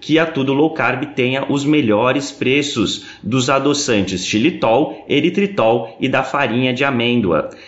que a Tudo Low Carb tenha os melhores preços dos adoçantes xilitol, eritritol e da farinha de amêndoa,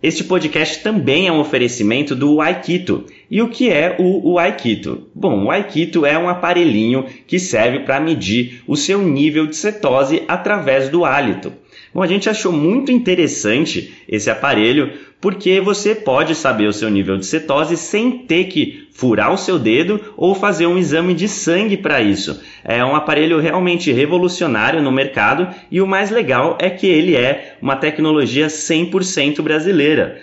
Este podcast também é um oferecimento do Aikito. E o que é o, Aikito? Bom, o Aikito é um aparelhinho que serve para medir o seu nível de cetose através do hálito. Bom, a gente achou muito interessante esse aparelho porque você pode saber o seu nível de cetose sem ter que furar o seu dedo ou fazer um exame de sangue para isso. É um aparelho realmente revolucionário no mercado e o mais legal é que ele é uma tecnologia 100% brasileira.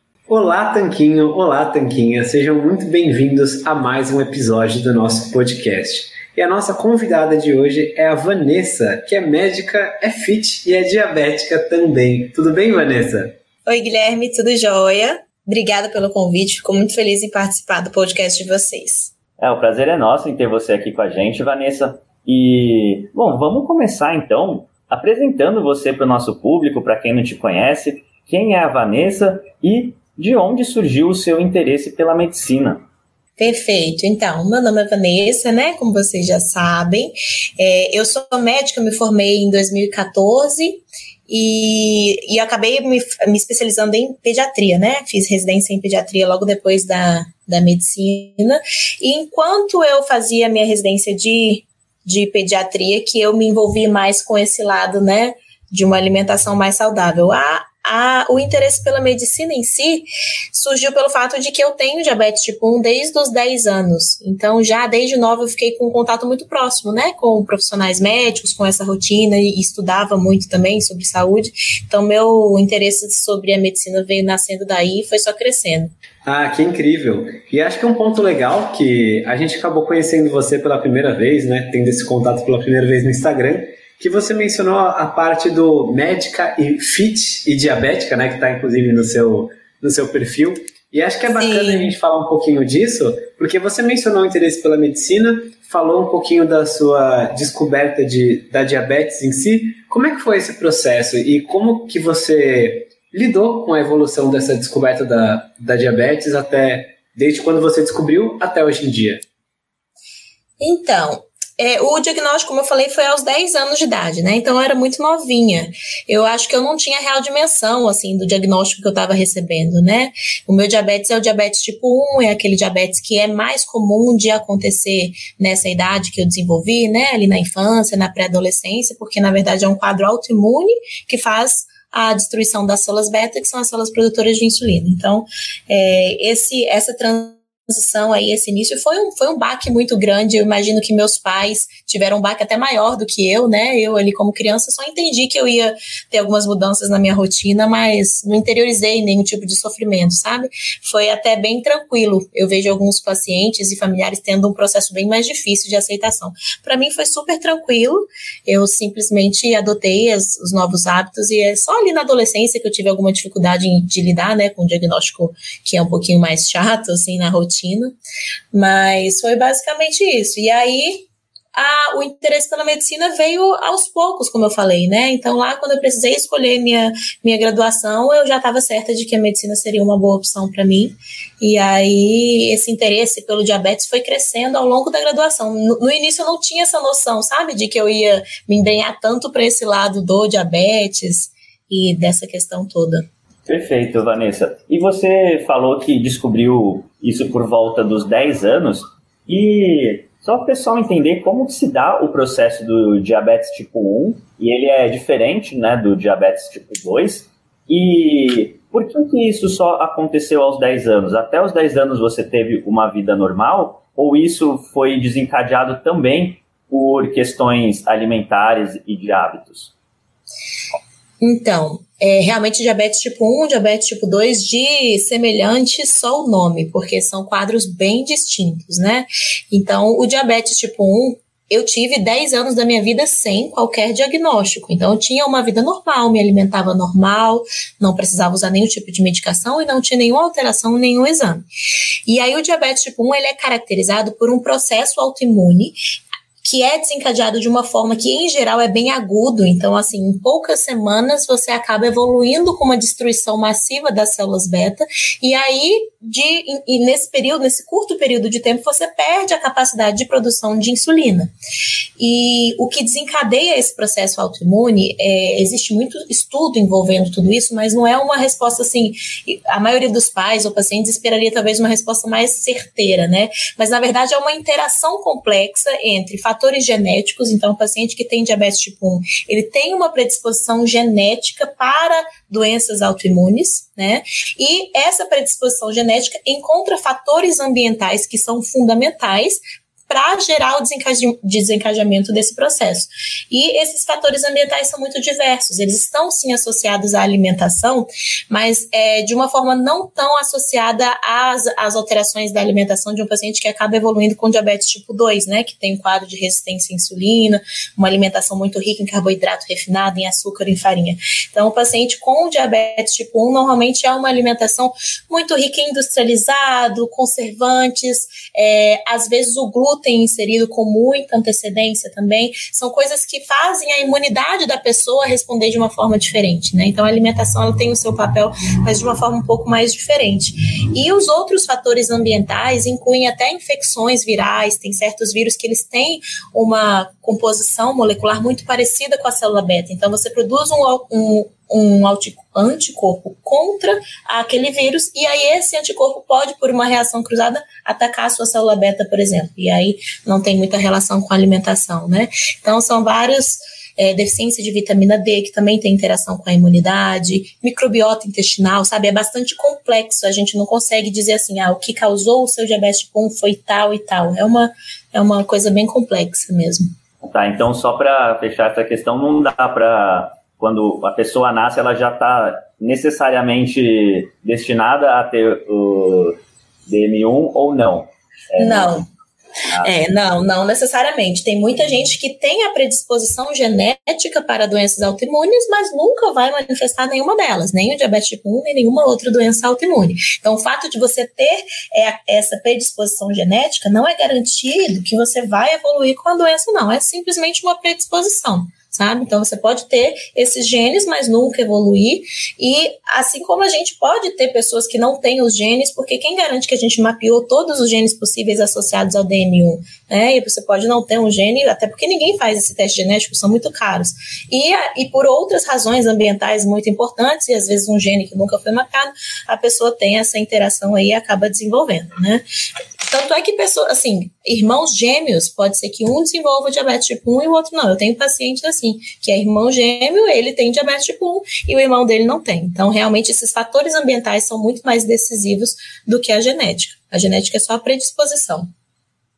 Olá, Tanquinho! Olá, Tanquinha! Sejam muito bem-vindos a mais um episódio do nosso podcast. E a nossa convidada de hoje é a Vanessa, que é médica, é fit e é diabética também. Tudo bem, Vanessa? Oi, Guilherme, tudo jóia? Obrigada pelo convite, fico muito feliz em participar do podcast de vocês. É, o prazer é nosso em ter você aqui com a gente, Vanessa. E, bom, vamos começar então apresentando você para o nosso público, para quem não te conhece. Quem é a Vanessa e de onde surgiu o seu interesse pela medicina? Perfeito. Então, meu nome é Vanessa, né? Como vocês já sabem. É, eu sou médica, me formei em 2014 e, e acabei me, me, especializando em pediatria, né? Fiz residência em pediatria logo depois da, da medicina. E enquanto eu fazia minha residência de, de pediatria, que eu me envolvi mais com esse lado, né? De uma alimentação mais saudável. A, a, o interesse pela medicina em si surgiu pelo fato de que eu tenho diabetes tipo 1 desde os 10 anos. Então, já desde nova eu fiquei com um contato muito próximo, né, com profissionais médicos, com essa rotina e estudava muito também sobre saúde. Então, meu interesse sobre a medicina veio nascendo daí e foi só crescendo. Ah, que incrível! E acho que é um ponto legal que a gente acabou conhecendo você pela primeira vez, né, tendo esse contato pela primeira vez no Instagram que você mencionou a parte do médica e fit e diabética, né, que está inclusive no seu, no seu perfil. E acho que é bacana Sim. a gente falar um pouquinho disso, porque você mencionou o interesse pela medicina, falou um pouquinho da sua descoberta de, da diabetes em si. Como é que foi esse processo e como que você lidou com a evolução dessa descoberta da, da diabetes até desde quando você descobriu até hoje em dia? Então, é, o diagnóstico, como eu falei, foi aos 10 anos de idade, né? Então eu era muito novinha. Eu acho que eu não tinha real dimensão, assim, do diagnóstico que eu estava recebendo, né? O meu diabetes é o diabetes tipo 1, é aquele diabetes que é mais comum de acontecer nessa idade que eu desenvolvi, né? Ali na infância, na pré-adolescência, porque na verdade é um quadro autoimune que faz a destruição das células beta, que são as células produtoras de insulina. Então, é, esse, essa transição transição aí, esse início, foi um, foi um baque muito grande. Eu imagino que meus pais tiveram um baque até maior do que eu, né? Eu ali como criança só entendi que eu ia ter algumas mudanças na minha rotina, mas não interiorizei nenhum tipo de sofrimento, sabe? Foi até bem tranquilo. Eu vejo alguns pacientes e familiares tendo um processo bem mais difícil de aceitação. Para mim foi super tranquilo. Eu simplesmente adotei as, os novos hábitos e é só ali na adolescência que eu tive alguma dificuldade de lidar, né, com o diagnóstico que é um pouquinho mais chato assim na rotina rotina, mas foi basicamente isso. E aí a, o interesse pela medicina veio aos poucos, como eu falei, né? Então, lá, quando eu precisei escolher minha, minha graduação, eu já estava certa de que a medicina seria uma boa opção para mim. E aí, esse interesse pelo diabetes foi crescendo ao longo da graduação. No, no início, eu não tinha essa noção, sabe, de que eu ia me empenhar tanto para esse lado do diabetes e dessa questão toda. Perfeito, Vanessa. E você falou que descobriu isso por volta dos 10 anos. E só para o pessoal entender como se dá o processo do diabetes tipo 1, e ele é diferente né, do diabetes tipo 2. E por que, que isso só aconteceu aos 10 anos? Até os 10 anos você teve uma vida normal? Ou isso foi desencadeado também por questões alimentares e de hábitos? Então, é, realmente diabetes tipo 1, diabetes tipo 2, de semelhante só o nome, porque são quadros bem distintos, né? Então, o diabetes tipo 1, eu tive 10 anos da minha vida sem qualquer diagnóstico. Então, eu tinha uma vida normal, me alimentava normal, não precisava usar nenhum tipo de medicação e não tinha nenhuma alteração nenhum exame. E aí, o diabetes tipo 1, ele é caracterizado por um processo autoimune que é desencadeado de uma forma que, em geral, é bem agudo. Então, assim, em poucas semanas você acaba evoluindo com uma destruição massiva das células beta, e aí, de, e nesse período, nesse curto período de tempo, você perde a capacidade de produção de insulina. E o que desencadeia esse processo autoimune, é, existe muito estudo envolvendo tudo isso, mas não é uma resposta assim. A maioria dos pais ou pacientes esperaria talvez uma resposta mais certeira, né? Mas na verdade é uma interação complexa entre fatores genéticos, então o paciente que tem diabetes tipo 1, ele tem uma predisposição genética para doenças autoimunes, né? E essa predisposição genética encontra fatores ambientais que são fundamentais para gerar o desencadeamento desse processo. E esses fatores ambientais são muito diversos, eles estão sim associados à alimentação, mas é, de uma forma não tão associada às, às alterações da alimentação de um paciente que acaba evoluindo com diabetes tipo 2, né, que tem um quadro de resistência à insulina, uma alimentação muito rica em carboidrato refinado, em açúcar, em farinha. Então, o paciente com diabetes tipo 1 normalmente é uma alimentação muito rica em industrializado, conservantes, é, às vezes o glúten glúten inserido com muita antecedência também, são coisas que fazem a imunidade da pessoa responder de uma forma diferente, né? Então a alimentação ela tem o seu papel, mas de uma forma um pouco mais diferente. E os outros fatores ambientais incluem até infecções virais, tem certos vírus que eles têm uma composição molecular muito parecida com a célula beta. Então você produz um, um um anticorpo contra aquele vírus, e aí esse anticorpo pode, por uma reação cruzada, atacar a sua célula beta, por exemplo. E aí não tem muita relação com a alimentação, né? Então são vários é, deficiência de vitamina D, que também tem interação com a imunidade, microbiota intestinal, sabe? É bastante complexo. A gente não consegue dizer assim, ah, o que causou o seu diabetes tipo 1 foi tal e tal. É uma, é uma coisa bem complexa mesmo. Tá, então só para fechar essa questão, não dá para quando a pessoa nasce, ela já está necessariamente destinada a ter o DM1 ou não? É, não. Ah. É, não, não necessariamente. Tem muita gente que tem a predisposição genética para doenças autoimunes, mas nunca vai manifestar nenhuma delas, nem o diabetes tipo 1, nem nenhuma outra doença autoimune. Então, o fato de você ter é, essa predisposição genética não é garantido que você vai evoluir com a doença, não. É simplesmente uma predisposição sabe? Então você pode ter esses genes, mas nunca evoluir. E assim como a gente pode ter pessoas que não têm os genes, porque quem garante que a gente mapeou todos os genes possíveis associados ao DM1? Né? E você pode não ter um gene, até porque ninguém faz esse teste genético, são muito caros. E, e por outras razões ambientais muito importantes, e às vezes um gene que nunca foi mapeado, a pessoa tem essa interação aí e acaba desenvolvendo, né? Tanto é que pessoas, assim, irmãos gêmeos, pode ser que um desenvolva diabetes tipo 1 e o outro não. Eu tenho pacientes assim, que é irmão gêmeo, ele tem diabetes tipo 1 e o irmão dele não tem. Então, realmente, esses fatores ambientais são muito mais decisivos do que a genética. A genética é só a predisposição.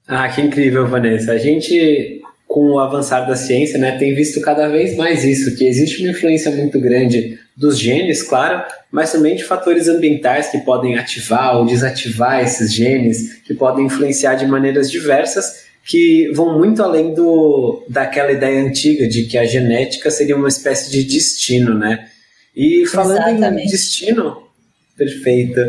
Ah, que incrível, Vanessa. A gente, com o avançar da ciência, né, tem visto cada vez mais isso, que existe uma influência muito grande dos genes, claro, mas também de fatores ambientais que podem ativar ou desativar esses genes, que podem influenciar de maneiras diversas, que vão muito além do, daquela ideia antiga de que a genética seria uma espécie de destino, né? E falando Exatamente. em destino, perfeito.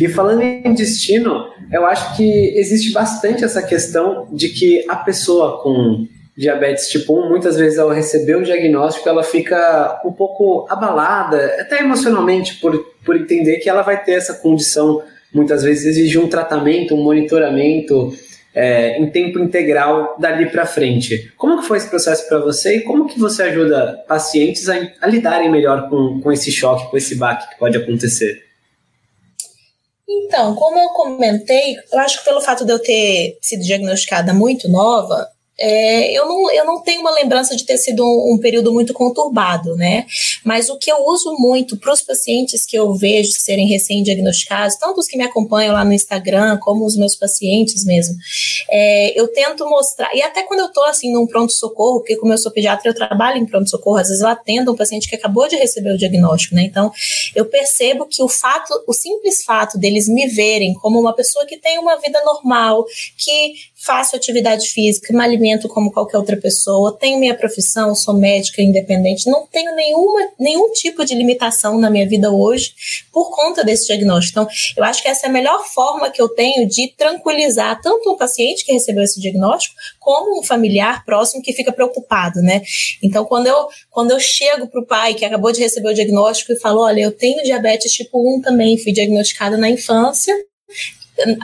E falando em destino, eu acho que existe bastante essa questão de que a pessoa com diabetes tipo 1, muitas vezes ao receber o diagnóstico, ela fica um pouco abalada, até emocionalmente, por, por entender que ela vai ter essa condição, muitas vezes exige um tratamento, um monitoramento é, em tempo integral dali para frente. Como que foi esse processo para você e como que você ajuda pacientes a, a lidarem melhor com, com esse choque, com esse baque que pode acontecer? Então, como eu comentei, eu acho que pelo fato de eu ter sido diagnosticada muito nova, é, eu, não, eu não tenho uma lembrança de ter sido um, um, período muito conturbado, né? Mas o que eu uso muito para os pacientes que eu vejo serem recém-diagnosticados, tanto os que me acompanham lá no Instagram, como os meus pacientes mesmo, é, eu tento mostrar, e até quando eu estou assim num pronto-socorro, porque como eu sou pediatra, eu trabalho em pronto-socorro, às vezes eu atendo um paciente que acabou de receber o diagnóstico, né? Então, eu percebo que o fato, o simples fato deles me verem como uma pessoa que tem uma vida normal, que faço atividade física, me alimento como qualquer outra pessoa, tenho minha profissão, sou médica independente, não tenho nenhuma, nenhum tipo de limitação na minha vida hoje por conta desse diagnóstico. Então, eu acho que essa é a melhor forma que eu tenho de tranquilizar tanto o paciente que recebeu esse diagnóstico, como um familiar próximo que fica preocupado, né? Então, quando eu, quando eu chego para o pai que acabou de receber o diagnóstico e falo, olha, eu tenho diabetes tipo 1 também, fui diagnosticada na infância,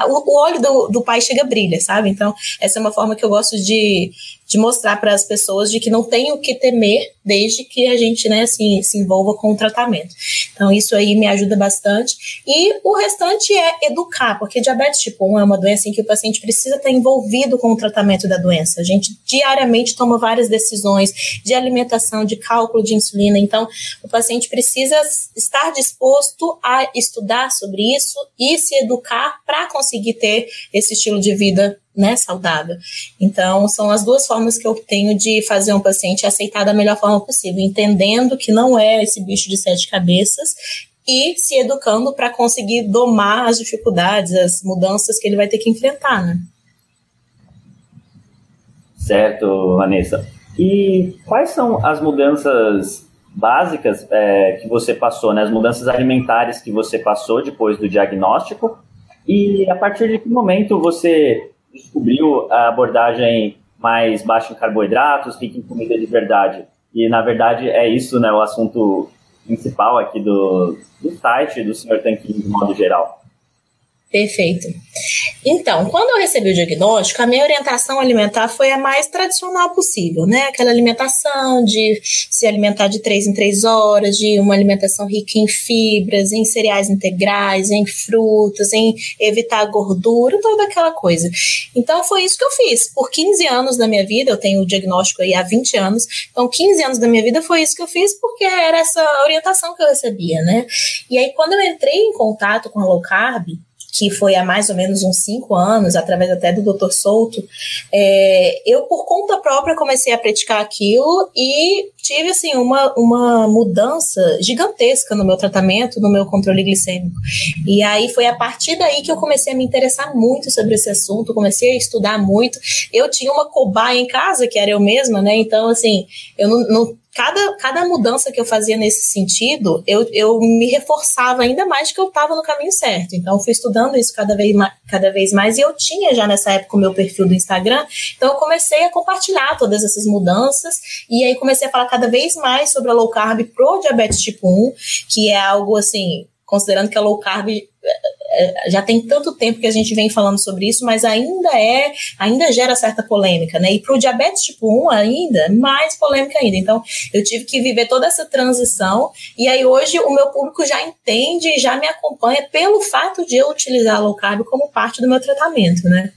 o, olho do, do pai chega a brilha, sabe? Então, essa é uma forma que eu gosto de, de mostrar para as pessoas de que não tem o que temer desde que a gente, né, assim, se envolva com o tratamento. Então, isso aí me ajuda bastante. E o restante é educar, porque diabetes tipo 1 é uma doença em que o paciente precisa estar envolvido com o tratamento da doença. A gente diariamente toma várias decisões de alimentação, de cálculo de insulina. Então, o paciente precisa estar disposto a estudar sobre isso e se educar para conseguir ter esse estilo de vida né, saudável. Então, são as duas formas que eu tenho de fazer um paciente aceitar da melhor forma possível, entendendo que não é esse bicho de sete cabeças e se educando para conseguir domar as dificuldades, as mudanças que ele vai ter que enfrentar, né? Certo, Vanessa. E quais são as mudanças básicas é, que você passou, né? As mudanças alimentares que você passou depois do diagnóstico? E a partir de que momento você descobriu a abordagem mais baixa em carboidratos, rica em comida de verdade. E, na verdade, é isso né, o assunto principal aqui do, do site do Sr. Tanquinho, de modo geral. Perfeito. Então, quando eu recebi o diagnóstico, a minha orientação alimentar foi a mais tradicional possível, né? Aquela alimentação de se alimentar de três em três horas, de uma alimentação rica em fibras, em cereais integrais, em frutas, em evitar gordura, toda aquela coisa. Então, foi isso que eu fiz. Por 15 anos da minha vida, eu tenho o diagnóstico aí há 20 anos, então 15 anos da minha vida foi isso que eu fiz, porque era essa orientação que eu recebia, né? E aí, quando eu entrei em contato com a low carb, que foi há mais ou menos uns cinco anos, através até do Dr. Souto, é, eu por conta própria comecei a praticar aquilo e tive assim uma, uma mudança gigantesca no meu tratamento, no meu controle glicêmico. E aí foi a partir daí que eu comecei a me interessar muito sobre esse assunto, comecei a estudar muito. Eu tinha uma cobaia em casa, que era eu mesma, né? Então, assim, eu não, não cada, cada mudança que eu fazia nesse sentido, eu, eu me reforçava ainda mais que eu estava no caminho certo. Então, eu fui estudando isso cada vez, cada vez mais e eu tinha já nessa época o meu perfil do Instagram. Então, eu comecei a compartilhar todas essas mudanças e aí comecei a falar cada vez mais sobre a low carb pro diabetes tipo 1, que é algo assim, considerando que a low carb é, já tem tanto tempo que a gente vem falando sobre isso, mas ainda é, ainda gera certa polêmica, né? E para o diabetes tipo 1 ainda, mais polêmica ainda. Então, eu tive que viver toda essa transição, e aí hoje o meu público já entende e já me acompanha pelo fato de eu utilizar a low carb como parte do meu tratamento, né?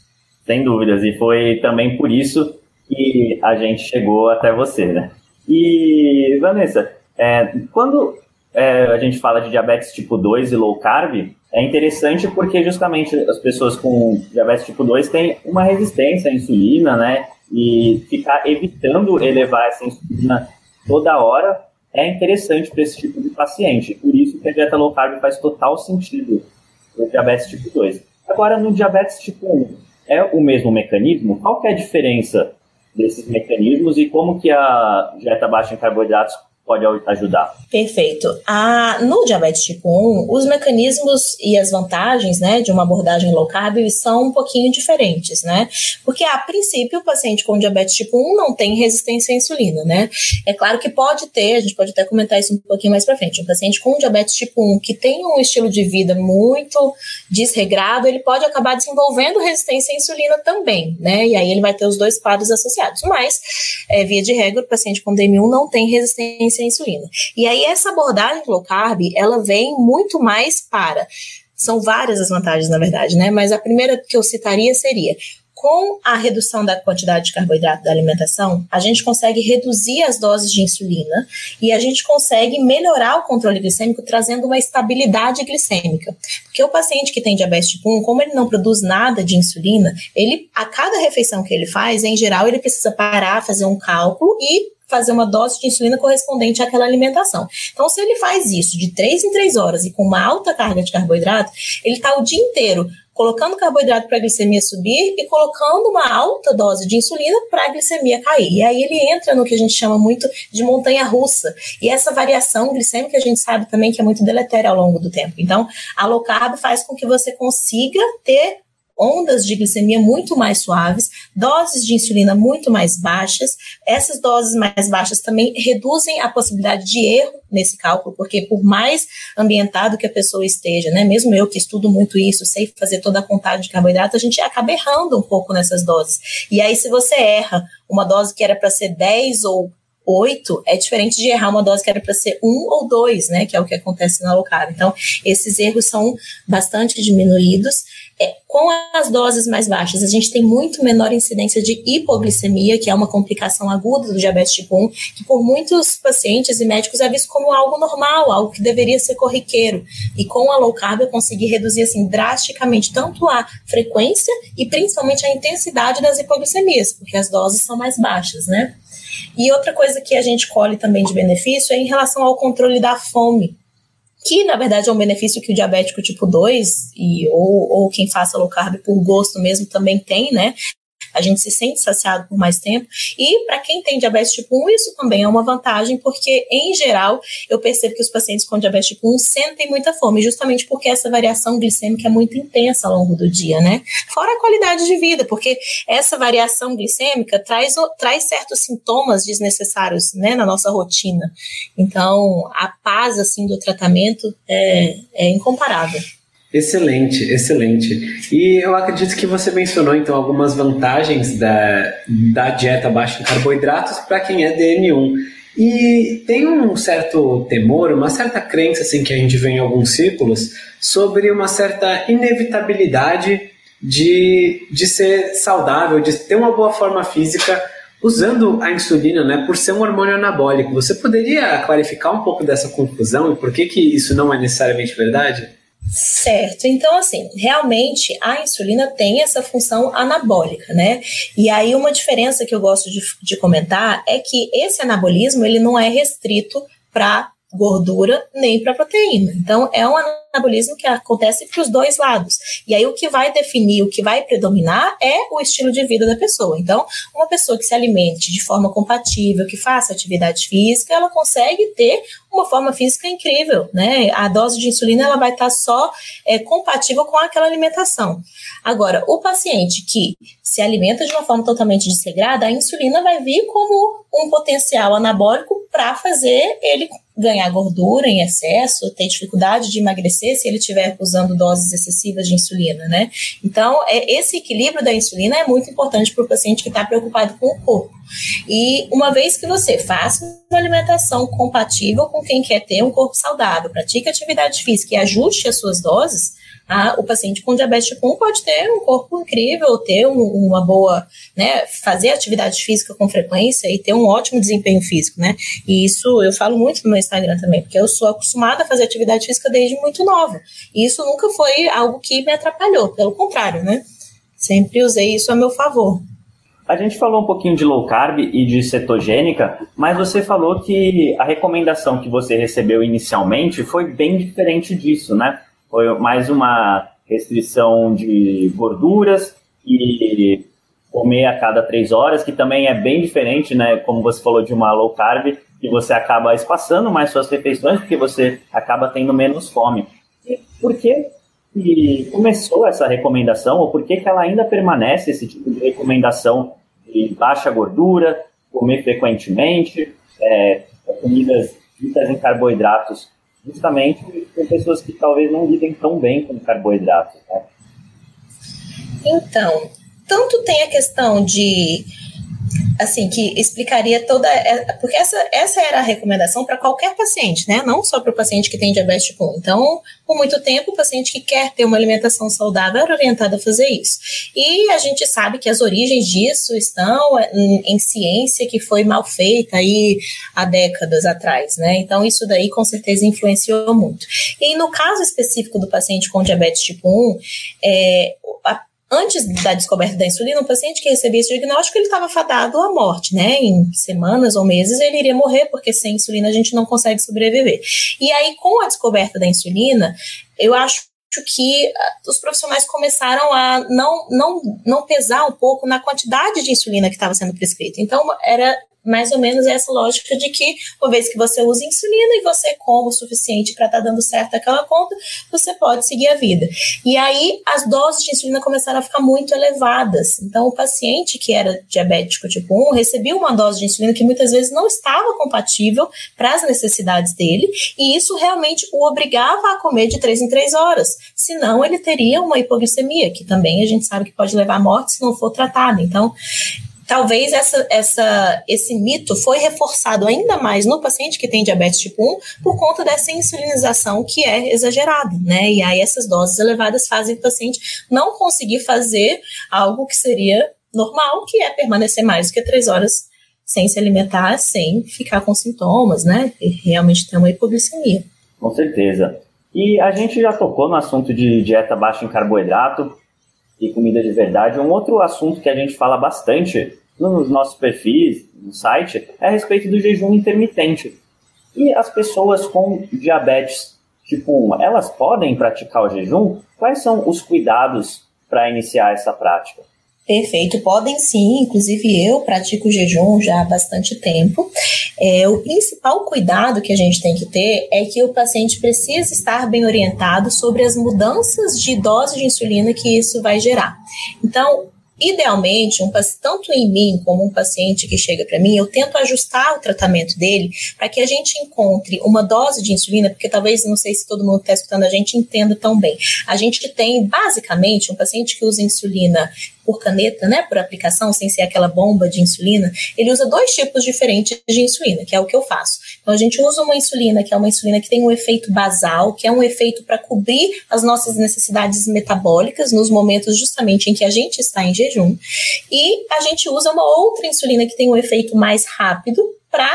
Sem dúvidas, e foi também por isso que a gente chegou até você, né? E, Vanessa, é, quando é, a gente fala de diabetes tipo 2 e low carb, é interessante porque justamente as pessoas com diabetes tipo 2 têm uma resistência à insulina, né? E ficar evitando elevar essa insulina toda hora é interessante para esse tipo de paciente. Por isso que a dieta low carb faz total sentido no diabetes tipo 2. Agora, no diabetes tipo 1, é o mesmo mecanismo? Qual que é a diferença desses mecanismos e como que a dieta baixa em carboidratos pode ajudar. Perfeito. Ah, no diabetes tipo 1, os mecanismos e as vantagens né, de uma abordagem low carb são um pouquinho diferentes, né? Porque, a princípio, o paciente com diabetes tipo 1 não tem resistência à insulina, né? É claro que pode ter, a gente pode até comentar isso um pouquinho mais para frente. Um paciente com diabetes tipo 1 que tem um estilo de vida muito desregrado, ele pode acabar desenvolvendo resistência à insulina também, né? E aí ele vai ter os dois quadros associados. Mas, é, via de regra, o paciente com DM1 não tem resistência resistência à insulina. E aí essa abordagem low carb, ela vem muito mais para são várias as vantagens, na verdade, né? Mas a primeira que eu citaria seria com a redução da quantidade de carboidrato da alimentação, a gente consegue reduzir as doses de insulina e a gente consegue melhorar o controle glicêmico, trazendo uma estabilidade glicêmica. Porque o paciente que tem diabetes tipo 1, como ele não produz nada de insulina, ele a cada refeição que ele faz, em geral, ele precisa parar, fazer um cálculo e fazer uma dose de insulina correspondente àquela alimentação. Então, se ele faz isso de 3 em 3 horas e com uma alta carga de carboidrato, ele está o dia inteiro colocando carboidrato para a glicemia subir e colocando uma alta dose de insulina para a glicemia cair. E aí ele entra no que a gente chama muito de montanha russa. E essa variação glicêmica a gente sabe também que é muito deletéria ao longo do tempo. Então, a low carb faz com que você consiga ter ondas de glicemia muito mais suaves, doses de insulina muito mais baixas. Essas doses mais baixas também reduzem a possibilidade de erro nesse cálculo, porque por mais ambientado que a pessoa esteja, né, mesmo eu que estudo muito isso, sei fazer toda a contagem de carboidrato, a gente acaba errando um pouco nessas doses. E aí, se você erra uma dose que era para ser 10 ou 8 é diferente de errar uma dose que era para ser 1 ou 2, né? Que é o que acontece na low carb. Então, esses erros são bastante diminuídos. É, com as doses mais baixas, a gente tem muito menor incidência de hipoglicemia, que é uma complicação aguda do diabetes tipo 1, que por muitos pacientes e médicos é visto como algo normal, algo que deveria ser corriqueiro. E com a low carb eu consegui reduzir assim drasticamente tanto a frequência e principalmente a intensidade das hipoglicemias, porque as doses são mais baixas, né? E outra coisa que a gente colhe também de benefício é em relação ao controle da fome, que na verdade é um benefício que o diabético tipo 2 e, ou, ou quem faça low carb por gosto mesmo também tem, né? A gente se sente saciado por mais tempo. E para quem tem diabetes tipo 1, isso também é uma vantagem, porque em geral eu percebo que os pacientes com diabetes tipo 1 sentem muita fome, justamente porque essa variação glicêmica é muito intensa ao longo do dia, né? Fora a qualidade de vida, porque essa variação glicêmica traz, traz certos sintomas desnecessários, né, na nossa rotina. Então, a paz, assim, do tratamento é, é incomparável. Excelente, excelente. E eu acredito que você mencionou então algumas vantagens da, da dieta baixa em carboidratos para quem é DM1. E tem um certo temor, uma certa crença assim que a gente vê em alguns círculos sobre uma certa inevitabilidade de, de ser saudável, de ter uma boa forma física usando a insulina, né, por ser um hormônio anabólico. Você poderia clarificar um pouco dessa confusão e por que, que isso não é necessariamente verdade? Certo, então assim, realmente a insulina tem essa função anabólica, né? E aí uma diferença que eu gosto de, de comentar é que esse anabolismo ele não é restrito para gordura nem para proteína. Então, é um anabolismo que acontece para os dois lados. E aí, o que vai definir, o que vai predominar é o estilo de vida da pessoa. Então, uma pessoa que se alimente de forma compatível, que faça atividade física, ela consegue ter uma forma física incrível, né? A dose de insulina ela vai estar tá só é, compatível com aquela alimentação. Agora, o paciente que se alimenta de uma forma totalmente desregrada, a insulina vai vir como um potencial anabólico para fazer ele ganhar gordura em excesso, ter dificuldade de emagrecer se ele estiver usando doses excessivas de insulina, né? Então, é, esse equilíbrio da insulina é muito importante para o paciente que está preocupado com o corpo. E uma vez que você faça uma alimentação compatível com quem quer ter um corpo saudável, pratique atividade física e ajuste as suas doses, o paciente com diabetes tipo 1 pode ter um corpo incrível, ter um, uma boa, né, fazer atividade física com frequência e ter um ótimo desempenho físico, né? E isso eu falo muito no meu Instagram também, porque eu sou acostumada a fazer atividade física desde muito nova. E isso nunca foi algo que me atrapalhou, pelo contrário, né? Sempre usei isso a meu favor. A gente falou um pouquinho de low carb e de cetogênica, mas você falou que a recomendação que você recebeu inicialmente foi bem diferente disso, né? Foi mais uma restrição de gorduras e comer a cada três horas, que também é bem diferente, né? Como você falou de uma low carb, que você acaba espaçando mais suas refeições, porque você acaba tendo menos fome. E por que, que começou essa recomendação, ou por que, que ela ainda permanece esse tipo de recomendação de baixa gordura, comer frequentemente, é, comidas ricas em carboidratos justamente com pessoas que talvez não lidem tão bem com carboidratos. Né? Então, tanto tem a questão de assim, que explicaria toda. Porque essa, essa era a recomendação para qualquer paciente, né? Não só para o paciente que tem diabetes tipo 1. Então, por muito tempo, o paciente que quer ter uma alimentação saudável era orientado a fazer isso. E a gente sabe que as origens disso estão em, em ciência que foi mal feita aí há décadas atrás, né? Então, isso daí com certeza influenciou muito. E no caso específico do paciente com diabetes tipo 1, é, a antes da descoberta da insulina, o paciente que recebia esse diagnóstico, ele estava fadado à morte, né? Em semanas ou meses ele iria morrer, porque sem insulina a gente não consegue sobreviver. E aí, com a descoberta da insulina, eu acho que ah, os profissionais começaram a não, não, não pesar um pouco na quantidade de insulina que estava sendo prescrita. Então, era mais ou menos essa lógica de que, uma vez que você usa insulina e você come o suficiente para estar tá dando certo aquela conta, você pode seguir a vida. E aí as doses de insulina começaram a ficar muito elevadas. Então, o paciente que era diabético tipo 1 recebia uma dose de insulina que muitas vezes não estava compatível para as necessidades dele, e isso realmente o obrigava a comer de 3 em 3 horas. Senão, ele teria uma hipoglicemia, que também a gente sabe que pode levar à morte se não for tratado. Então, talvez essa, essa, esse mito foi reforçado ainda mais no paciente que tem diabetes tipo 1 por conta dessa insulinização que é exagerada, né? E aí essas doses elevadas fazem o paciente não conseguir fazer algo que seria normal, que é permanecer mais do que três horas sem se alimentar, sem ficar com sintomas, né? E realmente ter uma hipoglicemia. Com certeza. E a gente já tocou no assunto de dieta baixa em carboidrato, e comida de verdade. Um outro assunto que a gente fala bastante nos nossos perfis, no site, é a respeito do jejum intermitente. E as pessoas com diabetes tipo 1, elas podem praticar o jejum? Quais são os cuidados para iniciar essa prática? Perfeito, podem sim, inclusive eu pratico jejum já há bastante tempo. É, o principal cuidado que a gente tem que ter é que o paciente precisa estar bem orientado sobre as mudanças de dose de insulina que isso vai gerar. Então, idealmente, um, tanto em mim como um paciente que chega para mim, eu tento ajustar o tratamento dele para que a gente encontre uma dose de insulina, porque talvez, não sei se todo mundo está escutando a gente entenda tão bem. A gente tem, basicamente, um paciente que usa insulina por caneta, né, por aplicação, sem ser aquela bomba de insulina, ele usa dois tipos diferentes de insulina, que é o que eu faço. Então a gente usa uma insulina que é uma insulina que tem um efeito basal, que é um efeito para cobrir as nossas necessidades metabólicas nos momentos justamente em que a gente está em jejum, e a gente usa uma outra insulina que tem um efeito mais rápido para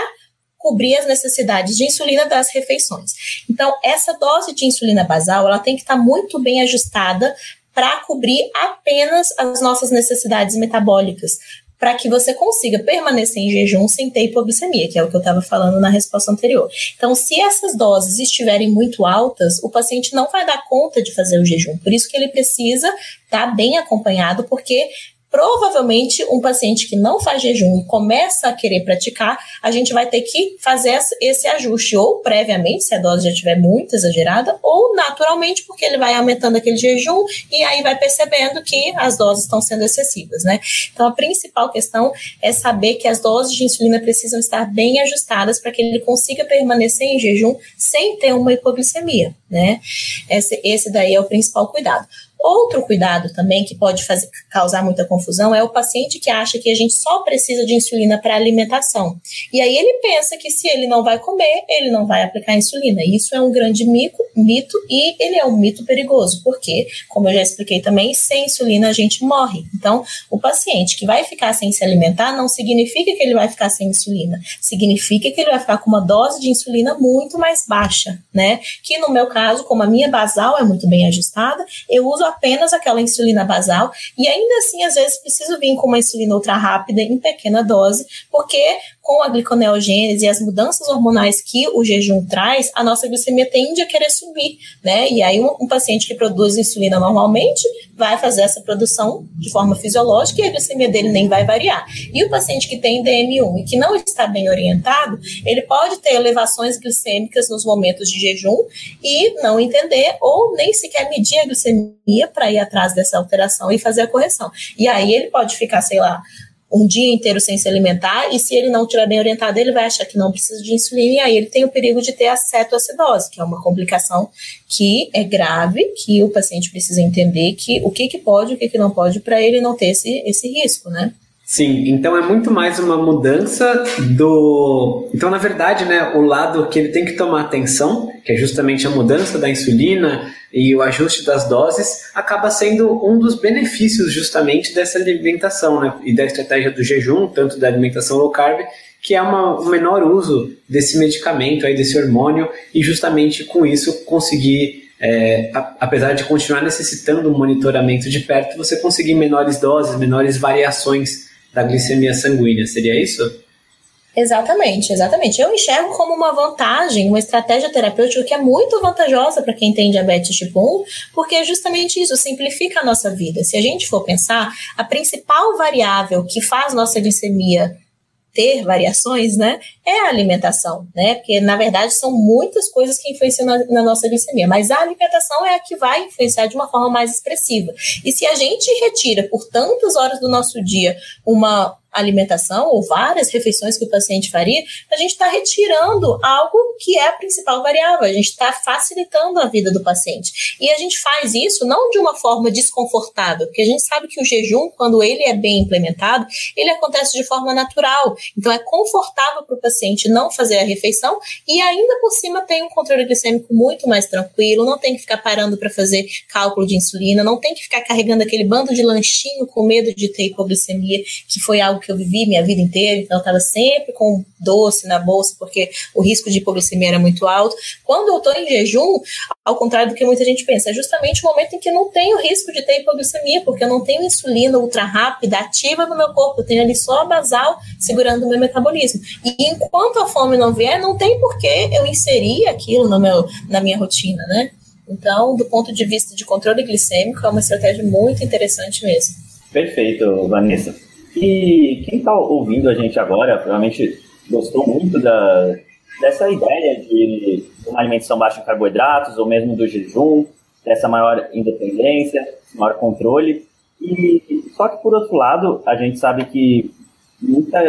cobrir as necessidades de insulina das refeições. Então, essa dose de insulina basal, ela tem que estar tá muito bem ajustada para cobrir apenas as nossas necessidades metabólicas, para que você consiga permanecer em jejum sem ter hipoglicemia, que é o que eu estava falando na resposta anterior. Então, se essas doses estiverem muito altas, o paciente não vai dar conta de fazer o jejum. Por isso que ele precisa estar tá bem acompanhado, porque Provavelmente, um paciente que não faz jejum e começa a querer praticar, a gente vai ter que fazer esse ajuste, ou previamente, se a dose já estiver muito exagerada, ou naturalmente, porque ele vai aumentando aquele jejum e aí vai percebendo que as doses estão sendo excessivas, né? Então, a principal questão é saber que as doses de insulina precisam estar bem ajustadas para que ele consiga permanecer em jejum sem ter uma hipoglicemia, né? Esse, esse daí é o principal cuidado. Outro cuidado também que pode fazer, causar muita confusão é o paciente que acha que a gente só precisa de insulina para alimentação. E aí ele pensa que se ele não vai comer, ele não vai aplicar insulina. Isso é um grande mico, mito e ele é um mito perigoso, porque, como eu já expliquei também, sem insulina a gente morre. Então, o paciente que vai ficar sem se alimentar não significa que ele vai ficar sem insulina, significa que ele vai ficar com uma dose de insulina muito mais baixa, né? Que no meu caso, como a minha basal é muito bem ajustada, eu uso apenas aquela insulina basal e ainda assim, às vezes, preciso vir com uma insulina ultra rápida em pequena dose, porque com a gliconeogênese e as mudanças hormonais que o jejum traz, a nossa glicemia tende a querer subir, né? E aí um, um, paciente que produz insulina normalmente vai fazer essa produção de forma fisiológica e a glicemia dele nem vai variar. E o paciente que tem DM1 e que não está bem orientado, ele pode ter elevações glicêmicas nos momentos de jejum e não entender ou nem sequer medir a glicemia para ir atrás dessa alteração e fazer a correção. E aí ele pode ficar, sei lá, um dia inteiro sem se alimentar, e se ele não estiver bem orientado, ele vai achar que não precisa de insulina, e aí ele tem o perigo de ter acetoacidose, que é uma complicação que é grave, que o paciente precisa entender que o que, que pode e o que, que não pode para ele não ter esse, esse risco, né? Sim, então é muito mais uma mudança do. Então, na verdade, né, o lado que ele tem que tomar atenção, que é justamente a mudança da insulina e o ajuste das doses, acaba sendo um dos benefícios justamente dessa alimentação, né, e da estratégia do jejum, tanto da alimentação low carb, que é uma, um menor uso desse medicamento, aí, desse hormônio, e justamente com isso conseguir é, a, apesar de continuar necessitando um monitoramento de perto, você conseguir menores doses, menores variações da glicemia sanguínea, seria isso? Exatamente, exatamente. Eu enxergo como uma vantagem, uma estratégia terapêutica que é muito vantajosa para quem tem diabetes tipo 1, porque é justamente isso, simplifica a nossa vida. Se a gente for pensar, a principal variável que faz nossa glicemia ter variações, né, é a alimentação, né, porque na verdade são muitas coisas que influenciam na, na, nossa glicemia, mas a alimentação é a que vai influenciar de uma forma mais expressiva. E se a gente retira por tantas horas do nosso dia uma alimentação ou várias refeições que o paciente faria, a gente está retirando algo que é a principal variável, a gente está facilitando a vida do paciente. E a gente faz isso não de uma forma desconfortável, porque a gente sabe que o jejum, quando ele é bem implementado, ele acontece de forma natural. Então é confortável para o paciente não fazer a refeição e ainda por cima tem um controle glicêmico muito mais tranquilo, não tem que ficar parando para fazer cálculo de insulina, não tem que ficar carregando aquele bando de lanchinho com medo de ter hipoglicemia, que foi algo que que eu vivi minha vida inteira, então eu estava sempre com doce na bolsa, porque o risco de hipoglicemia era muito alto. Quando eu estou em jejum, ao contrário do que muita gente pensa, é justamente o momento em que eu não tenho risco de ter hipoglicemia, porque eu não tenho insulina ultra rápida, ativa no meu corpo, eu tenho ali só a basal segurando o meu metabolismo. E enquanto a fome não vier, não tem por que eu inserir aquilo no meu, na minha rotina, né? Então, do ponto de vista de controle glicêmico, é uma estratégia muito interessante mesmo. Perfeito, Vanessa. E quem está ouvindo a gente agora, provavelmente gostou muito da, dessa ideia de uma alimentação baixa em carboidratos, ou mesmo do jejum, dessa maior independência, maior controle. E só que por outro lado, a gente sabe que muita,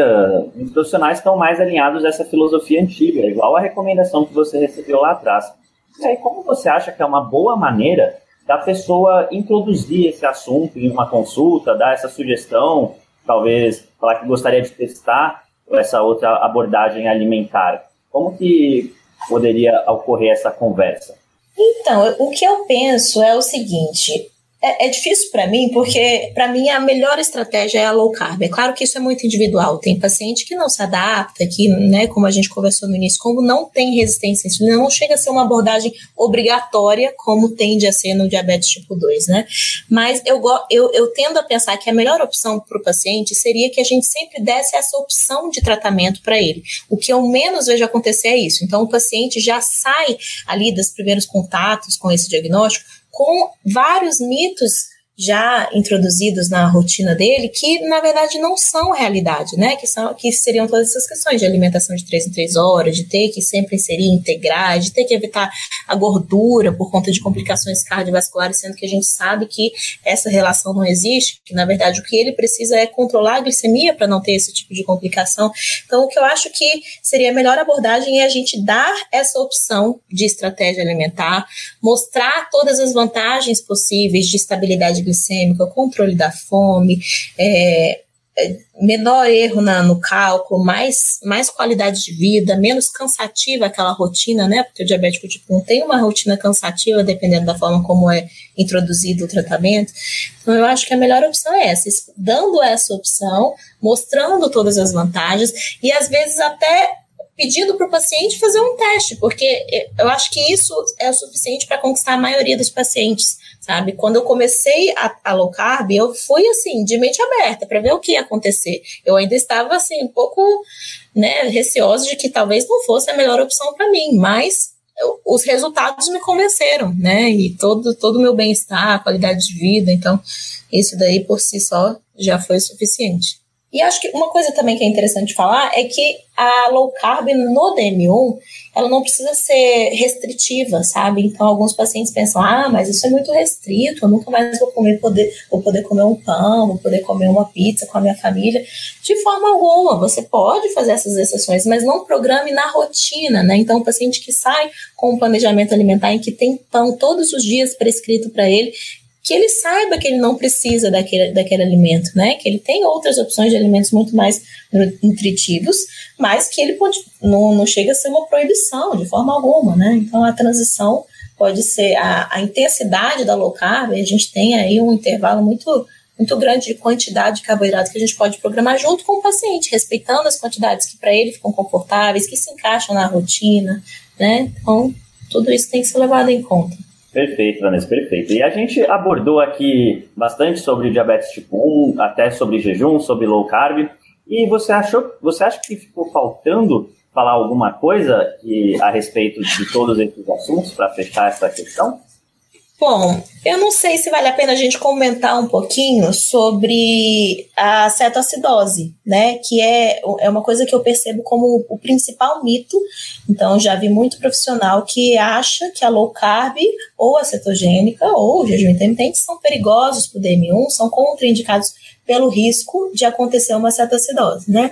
muitos profissionais estão mais alinhados a essa filosofia antiga, igual a recomendação que você recebeu lá atrás. E aí, como você acha que é uma boa maneira da pessoa introduzir esse assunto em uma consulta, dar essa sugestão, talvez falar que gostaria de testar essa outra abordagem alimentar? Como que poderia ocorrer essa conversa? Então, o que eu penso é o seguinte: é, é difícil para mim, porque para mim a melhor estratégia é a low carb. É claro que isso é muito individual. Tem paciente que não se adapta, que, né, como a gente conversou no início, como não tem resistência à insulina, não chega a ser uma abordagem obrigatória, como tende a ser no diabetes tipo 2, né? Mas eu, eu, eu tendo a pensar que a melhor opção para o paciente seria que a gente sempre desse essa opção de tratamento para ele. O que eu menos vejo acontecer é isso. Então, o paciente já sai ali dos primeiros contatos com esse diagnóstico com vários mitos já introduzidos na rotina dele que na verdade não são realidade, né? Que são que seriam todas essas questões de alimentação de três em três horas, de ter que sempre inserir integrais, de ter que evitar a gordura por conta de complicações cardiovasculares, sendo que a gente sabe que essa relação não existe, que na verdade o que ele precisa é controlar a glicemia para não ter esse tipo de complicação. Então, o que eu acho que seria a melhor abordagem é a gente dar essa opção de estratégia alimentar, mostrar todas as vantagens possíveis de estabilidade glicêmica, controle da fome, é, é, menor erro na, no cálculo, mais, mais qualidade de vida, menos cansativa aquela rotina, né? Porque o diabético tipo 1 tem uma rotina cansativa, dependendo da forma como é introduzido o tratamento. Então, eu acho que a melhor opção é essa, dando essa opção, mostrando todas as vantagens e às vezes até pedindo para o paciente fazer um teste, porque eu acho que isso é o suficiente para conquistar a maioria dos pacientes sabe? Quando eu comecei a, a low carb, eu fui assim, de mente aberta, para ver o que ia acontecer. Eu ainda estava assim, um pouco né, receosa de que talvez não fosse a melhor opção para mim, mas eu, os resultados me convenceram, né? E todo todo o meu bem-estar, qualidade de vida, então isso daí por si só já foi suficiente. E acho que uma coisa também que é interessante falar é que a low carb no DM1, ela não precisa ser restritiva, sabe? Então alguns pacientes pensam: "Ah, mas isso é muito restrito, eu nunca mais vou comer poder, vou poder comer um pão, vou poder comer uma pizza com a minha família". De forma alguma, você pode fazer essas exceções, mas não programe na rotina, né? Então o paciente que sai com um planejamento alimentar em que tem pão todos os dias prescrito para ele, que ele saiba que ele não precisa daquele, daquele alimento, né? Que ele tem outras opções de alimentos muito mais nutritivos, mas que ele pode, não, não chega a ser uma proibição de forma alguma, né? Então a transição pode ser a, a intensidade da low carb, a gente tem aí um intervalo muito muito grande de quantidade de carboidrato que a gente pode programar junto com o paciente, respeitando as quantidades que para ele ficam confortáveis, que se encaixam na rotina, né? Então, tudo isso tem que ser levado em conta. Perfeito, Vanessa, perfeito. E a gente abordou aqui bastante sobre diabetes tipo 1, até sobre jejum, sobre low carb. E você achou, você acha que ficou faltando falar alguma coisa que, a respeito de todos esses assuntos para fechar essa questão? Bom, eu não sei se vale a pena a gente comentar um pouquinho sobre a cetoacidose, né? Que é, é uma coisa que eu percebo como o principal mito. Então, já vi muito profissional que acha que a low carb, ou a cetogênica, ou o jejum intermitente são perigosos para o DM1, são contraindicados pelo risco de acontecer uma cetoacidose, né?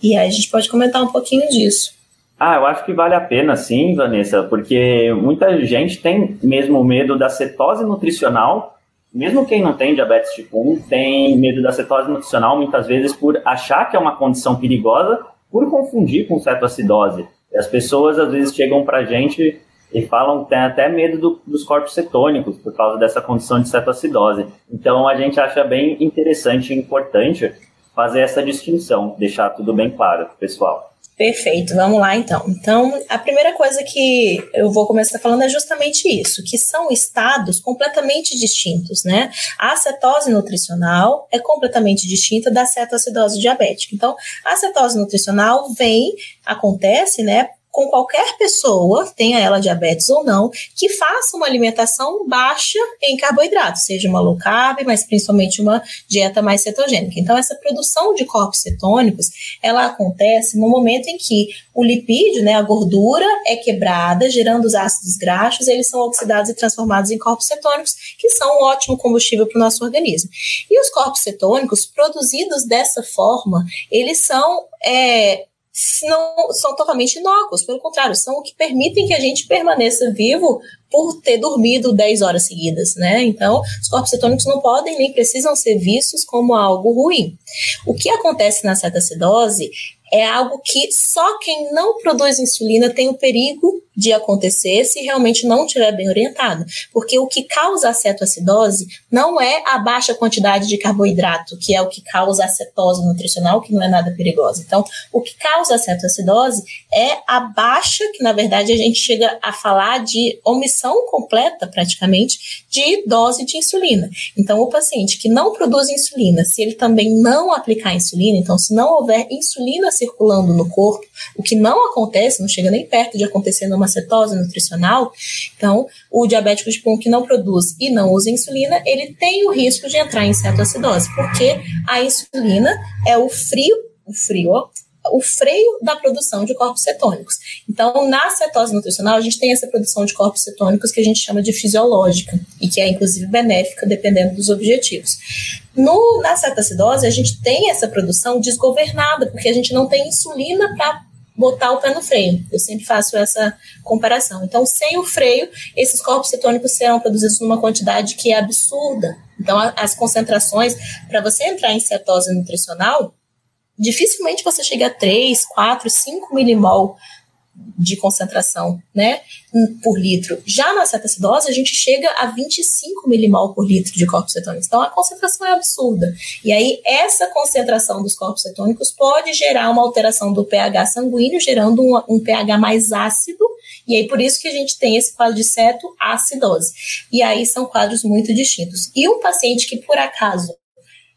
E aí a gente pode comentar um pouquinho disso. Ah, eu acho que vale a pena sim, Vanessa, porque muita gente tem mesmo medo da cetose nutricional, mesmo quem não tem diabetes tipo 1 tem medo da cetose nutricional muitas vezes por achar que é uma condição perigosa, por confundir com cetoacidose. E as pessoas às vezes chegam pra gente e falam tem até medo do, dos corpos cetônicos por causa dessa condição de cetoacidose. Então a gente acha bem interessante e importante fazer essa distinção, deixar tudo bem claro, pessoal. Perfeito, vamos lá então. Então, a primeira coisa que eu vou começar falando é justamente isso, que são estados completamente distintos, né? A cetose nutricional é completamente distinta da cetoacidose diabética. Então, a cetose nutricional vem, acontece, né, com qualquer pessoa, tenha ela diabetes ou não, que faça uma alimentação baixa em carboidratos, seja uma low carb, mas principalmente uma dieta mais cetogênica. Então, essa produção de corpos cetônicos, ela acontece no momento em que o lipídio, né, a gordura, é quebrada, gerando os ácidos graxos, eles são oxidados e transformados em corpos cetônicos, que são um ótimo combustível para o nosso organismo. E os corpos cetônicos, produzidos dessa forma, eles são é, não são totalmente inócuos, pelo contrário, são o que permitem que a gente permaneça vivo por ter dormido 10 horas seguidas, né? Então, os corpos cetônicos não podem nem precisam ser vistos como algo ruim. O que acontece na cetacidose é algo que só quem não produz insulina tem o perigo de acontecer se realmente não estiver bem orientado. Porque o que causa a cetoacidose não é a baixa quantidade de carboidrato, que é o que causa a cetose nutricional, que não é nada perigosa. Então, o que causa a cetoacidose é a baixa, que na verdade a gente chega a falar de omissão completa, praticamente, de dose de insulina. Então, o paciente que não produz insulina, se ele também não aplicar insulina, então se não houver insulina circulando no corpo, o que não acontece, não chega nem perto de acontecer numa cetose nutricional, então o diabético tipo 1 que não produz e não usa insulina, ele tem o risco de entrar em cetoacidose, porque a insulina é o frio, o frio, o freio da produção de corpos cetônicos. Então, na cetose nutricional, a gente tem essa produção de corpos cetônicos que a gente chama de fisiológica e que é inclusive benéfica dependendo dos objetivos. No, na cetacidose, a gente tem essa produção desgovernada, porque a gente não tem insulina para botar o pé no freio. Eu sempre faço essa comparação. Então, sem o freio, esses corpos cetônicos serão produzidos numa quantidade que é absurda. Então, as concentrações, para você entrar em cetose nutricional, dificilmente você chega a 3, 4, 5 milimol de concentração, né, por litro. Já na cetacidose, a gente chega a 25 milimol por litro de corpos cetônicos. Então, a concentração é absurda. E aí, essa concentração dos corpos cetônicos pode gerar uma alteração do pH sanguíneo, gerando um, um pH mais ácido, e aí, por isso que a gente tem esse quadro de cetoacidose. E aí, são quadros muito distintos. E um paciente que, por acaso,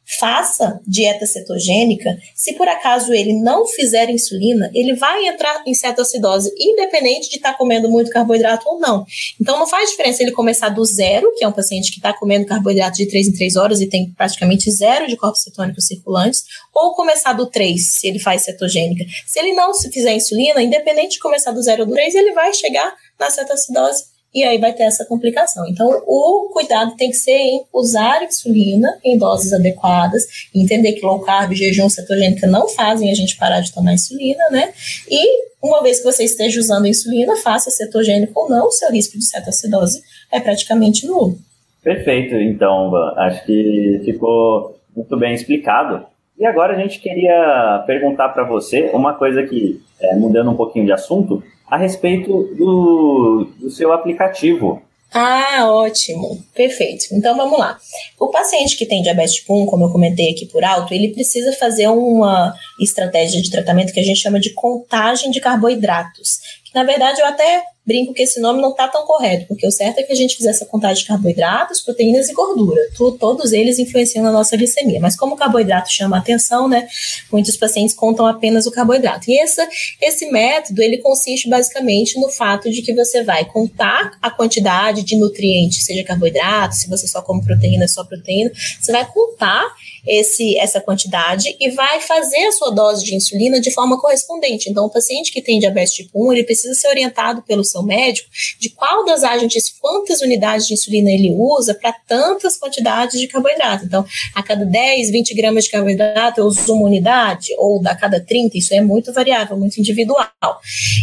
faça dieta cetogênica, se por acaso ele não fizer insulina, ele vai entrar em cetoacidose, independente de estar tá comendo muito carboidrato ou não. Então não faz diferença ele começar do zero, que é um paciente que está comendo carboidrato de 3 em 3 horas e tem praticamente zero de corpos cetônicos circulantes, ou começar do 3, se ele faz cetogênica. Se ele não se fizer insulina, independente de começar do zero ou do 3, ele vai chegar na cetoacidose e aí vai ter essa complicação. Então, o cuidado tem que ser em usar insulina em doses adequadas, entender que low carb jejum cetogênica não fazem a gente parar de tomar insulina, né? E uma vez que você esteja usando insulina, faça cetogênico ou não, o seu risco de cetoacidose é praticamente nulo. Perfeito, então, acho que ficou muito bem explicado. E agora a gente queria perguntar para você uma coisa que, é, mudando um pouquinho de assunto, a respeito do, do seu aplicativo. Ah, ótimo. Perfeito. Então vamos lá. O paciente que tem diabetes tipo 1, como eu comentei aqui por alto, ele precisa fazer uma estratégia de tratamento que a gente chama de contagem de carboidratos. Que na verdade eu até brinco que esse nome não está tão correto, porque o certo é que a gente fizesse a contagem de carboidratos, proteínas e gordura. Tu, todos eles influenciam na nossa glicemia. Mas como o carboidrato chama a atenção, né? Muitos pacientes contam apenas o carboidrato. E essa, esse método, ele consiste basicamente no fato de que você vai contar a quantidade de nutrientes, seja carboidrato, se você só come proteína, só proteína, você vai contar esse, essa quantidade e vai fazer a sua dose de insulina de forma correspondente. Então, o paciente que tem diabetes tipo 1, ele precisa ser orientado pelo seu médico de qual das agentes, quantas unidades de insulina ele usa para tantas quantidades de carboidrato. Então, a cada 10, 20 gramas de carboidrato eu uso uma unidade, ou a cada 30, isso é muito variável, muito individual.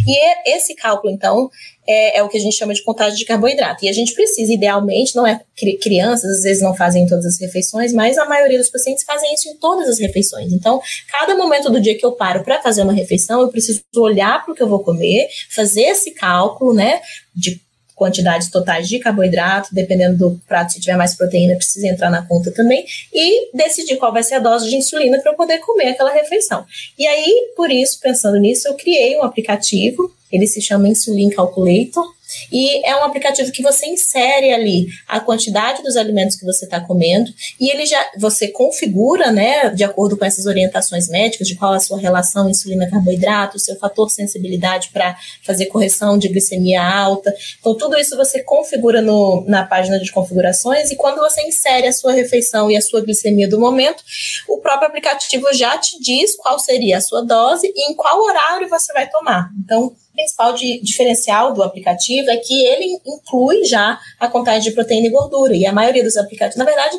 E esse cálculo, então, é, é, o que a gente chama de contagem de carboidrato. E a gente precisa, idealmente, não é crianças, às vezes não fazem em todas as refeições, mas a maioria dos pacientes fazem isso em todas as refeições. Então, cada momento do dia que eu paro para fazer uma refeição, eu preciso olhar para o que eu vou comer, fazer esse cálculo, né, de quantidades totais de carboidrato, dependendo do prato, se tiver mais proteína, precisa entrar na conta também, e decidir qual vai ser a dose de insulina para eu poder comer aquela refeição. E aí, por isso, pensando nisso, eu criei um aplicativo ele se chama Insulin Calculator. E é um aplicativo que você insere ali a quantidade dos alimentos que você está comendo e ele já você configura, né, de acordo com essas orientações médicas, de qual a sua relação insulina-carboidrato, seu fator sensibilidade para fazer correção de glicemia alta. Então, tudo isso você configura no, na página de configurações e quando você insere a sua refeição e a sua glicemia do momento, o próprio aplicativo já te diz qual seria a sua dose e em qual horário você vai tomar. Então, principal de, diferencial do aplicativo é que ele inclui já a contagem de proteína e gordura. E a maioria dos aplicativos, na verdade,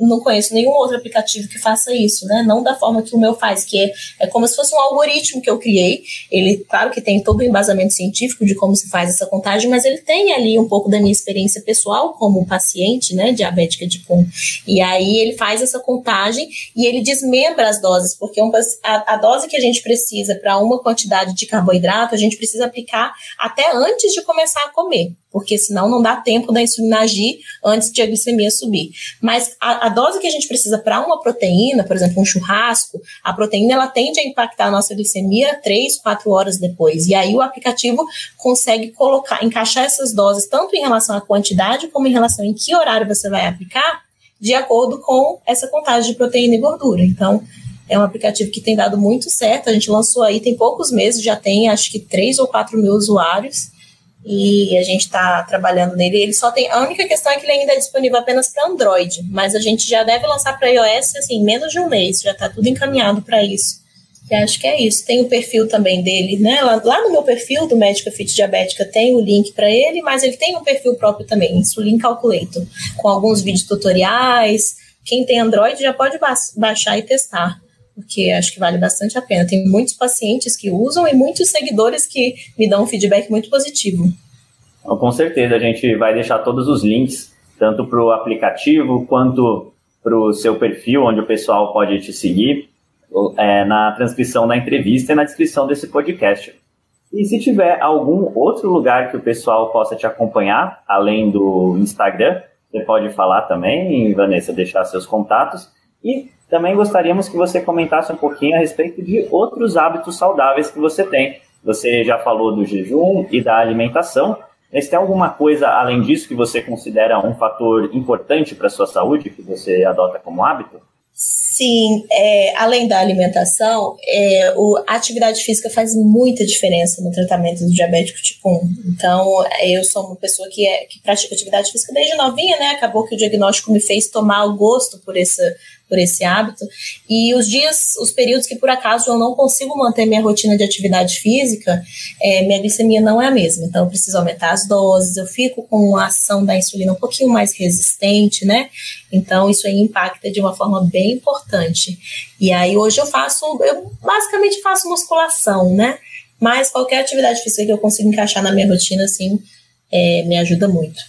não conheço nenhum outro aplicativo que faça isso, né? Não da forma que o meu faz, que é, é como se fosse um algoritmo que eu criei. Ele, claro que tem todo o embasamento científico de como se faz essa contagem, mas ele tem ali um pouco da minha experiência pessoal como paciente, né, diabética de PUM. E aí ele faz essa contagem e ele desmembra as doses, porque a, a dose que a gente precisa para uma quantidade de carboidrato, a gente precisa aplicar até antes de começar a comer porque senão não dá tempo da insulina agir antes de a glicemia subir. Mas a, a dose que a gente precisa para uma proteína, por exemplo, um churrasco, a proteína ela tende a impactar a nossa glicemia 3, 4 horas depois. E aí o aplicativo consegue colocar, encaixar essas doses tanto em relação à quantidade como em relação em que horário você vai aplicar, de acordo com essa contagem de proteína e gordura. Então, é um aplicativo que tem dado muito certo. A gente lançou aí tem poucos meses, já tem acho que 3 ou 4 mil usuários e a gente está trabalhando nele. Ele só tem a única questão é que ele ainda é disponível apenas para Android, mas a gente já deve lançar para iOS assim menos de um mês, já está tudo encaminhado para isso. E acho que é isso. Tem o perfil também dele, né? Lá, lá no meu perfil do Médica Fit Diabética tem o link para ele, mas ele tem um perfil próprio também, Insulin Calculator, com alguns vídeos tutoriais. Quem tem Android já pode ba baixar e testar porque acho que vale bastante a pena. Tem muitos pacientes que usam e muitos seguidores que me dão um feedback muito positivo. Com certeza, a gente vai deixar todos os links, tanto para o aplicativo quanto para o seu perfil, onde o pessoal pode te seguir, é, na transcrição da entrevista e na descrição desse podcast. E se tiver algum outro lugar que o pessoal possa te acompanhar, além do Instagram, você pode falar também, Vanessa, deixar seus contatos. E também gostaríamos que você comentasse um pouquinho a respeito de outros hábitos saudáveis que você tem. Você já falou do jejum e da alimentação, mas tem alguma coisa além disso que você considera um fator importante para a sua saúde, que você adota como hábito? Sim, é, além da alimentação, é, a atividade física faz muita diferença no tratamento do diabético tipo 1. Então, eu sou uma pessoa que, é, que pratica atividade física desde novinha, né? Acabou que o diagnóstico me fez tomar o gosto por essa por esse hábito. E os dias, os períodos que por acaso eu não consigo manter minha rotina de atividade física, é, minha glicemia não é a mesma. Então eu preciso aumentar as doses, eu fico com a ação da insulina um pouquinho mais resistente, né? Então isso aí impacta de uma forma bem importante. E aí hoje eu faço, eu basicamente faço musculação, né? Mas qualquer atividade física que eu consiga encaixar na minha rotina, assim, é, me ajuda muito.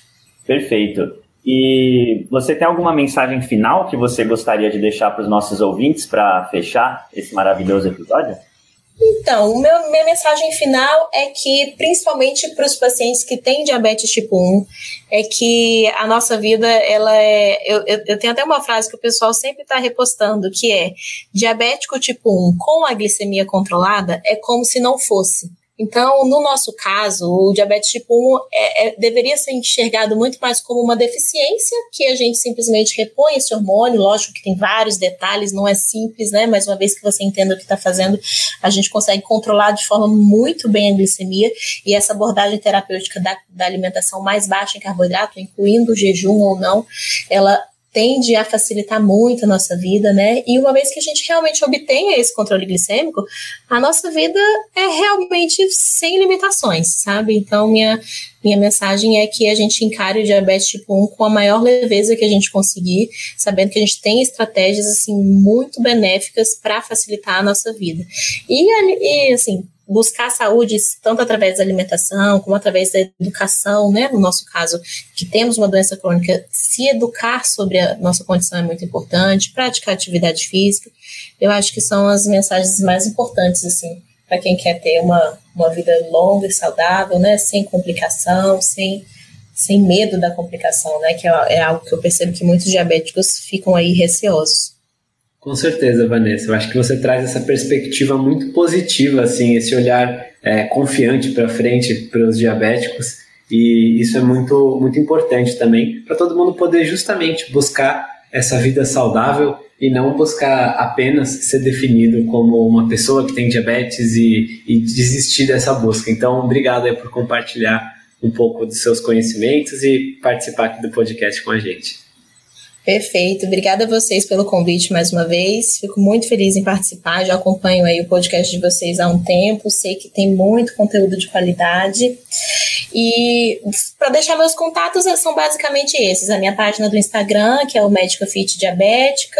Perfeito. E você tem alguma mensagem final que você gostaria de deixar para os nossos ouvintes para fechar esse maravilhoso episódio? Então, meu, minha mensagem final é que, principalmente para os pacientes que têm diabetes tipo 1, é que a nossa vida, ela é. Eu, eu, eu tenho até uma frase que o pessoal sempre está repostando, que é: diabético tipo 1 com a glicemia controlada é como se não fosse. Então, no nosso caso, o diabetes tipo 1 é, é, deveria ser enxergado muito mais como uma deficiência, que a gente simplesmente repõe esse hormônio. Lógico que tem vários detalhes, não é simples, né? Mas uma vez que você entenda o que está fazendo, a gente consegue controlar de forma muito bem a glicemia. E essa abordagem terapêutica da, da alimentação mais baixa em carboidrato, incluindo o jejum ou não, ela tende a facilitar muito a nossa vida, né? E uma vez que a gente realmente obtenha esse controle glicêmico, a nossa vida é realmente sem limitações, sabe? Então, minha, minha mensagem é que a gente encare o diabetes tipo 1 com a maior leveza que a gente conseguir, sabendo que a gente tem estratégias, assim, muito benéficas para facilitar a nossa vida. E, e assim, buscar saúde tanto através da alimentação como através da educação, né? No nosso caso, que temos uma doença crônica, se educar sobre a nossa condição é muito importante, praticar atividade física. Eu acho que são as mensagens mais importantes, assim, para quem quer ter uma, uma vida longa e saudável, né? Sem complicação, sem, sem medo da complicação, né? Que é, é algo que eu percebo que muitos diabéticos ficam aí receosos. Com certeza, Vanessa. Eu acho que você traz essa perspectiva muito positiva, assim, esse olhar é, confiante para frente para os diabéticos. E isso é muito, muito importante também para todo mundo poder justamente buscar essa vida saudável e não buscar apenas ser definido como uma pessoa que tem diabetes e, e desistir dessa busca. Então, obrigado por compartilhar um pouco dos seus conhecimentos e participar aqui do podcast com a gente. Perfeito. Obrigada a vocês pelo convite mais uma vez. Fico muito feliz em participar. Já acompanho aí o podcast de vocês há um tempo. Sei que tem muito conteúdo de qualidade. E para deixar meus contatos são basicamente esses: a minha página do Instagram, que é o Médica Fit Diabética,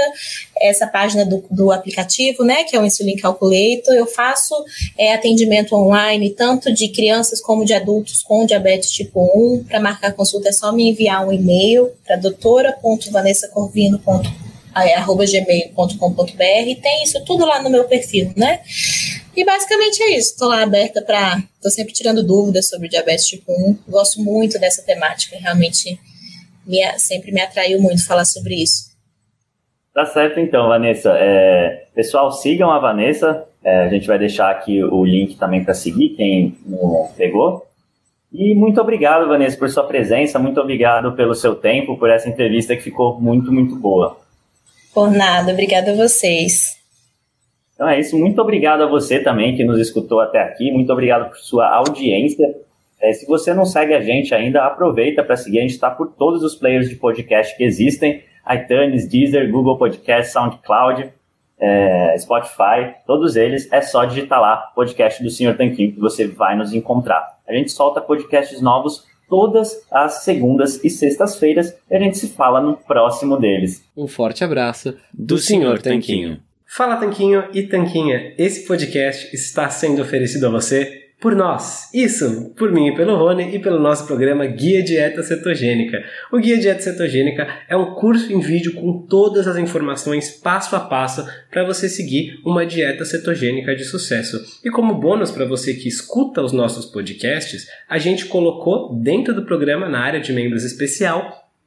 essa página do, do aplicativo, né, que é o Insulin Calculator. Eu faço é, atendimento online, tanto de crianças como de adultos com diabetes tipo 1. Para marcar consulta é só me enviar um e-mail para doutora.vanessacorvino.gmail.com.br. Tem isso tudo lá no meu perfil, né? E basicamente é isso. Estou lá aberta para. Estou sempre tirando dúvidas sobre diabetes tipo 1. Gosto muito dessa temática. Realmente me, sempre me atraiu muito falar sobre isso. Tá certo então, Vanessa. É, pessoal, sigam a Vanessa. É, a gente vai deixar aqui o link também para seguir, quem não pegou. E muito obrigado, Vanessa, por sua presença. Muito obrigado pelo seu tempo, por essa entrevista que ficou muito, muito boa. Por nada, obrigada a vocês. Então é isso. Muito obrigado a você também que nos escutou até aqui. Muito obrigado por sua audiência. É, se você não segue a gente ainda, aproveita para seguir. A gente está por todos os players de podcast que existem: iTunes, Deezer, Google Podcast, SoundCloud, é, Spotify, todos eles. É só digitar lá podcast do Senhor Tanquinho que você vai nos encontrar. A gente solta podcasts novos todas as segundas e sextas-feiras e a gente se fala no próximo deles. Um forte abraço do, do Senhor Tanquinho. Fala Tanquinho e Tanquinha, esse podcast está sendo oferecido a você por nós. Isso, por mim e pelo Rony e pelo nosso programa Guia Dieta Cetogênica. O Guia Dieta Cetogênica é um curso em vídeo com todas as informações passo a passo para você seguir uma dieta cetogênica de sucesso. E como bônus para você que escuta os nossos podcasts, a gente colocou dentro do programa na área de membros especial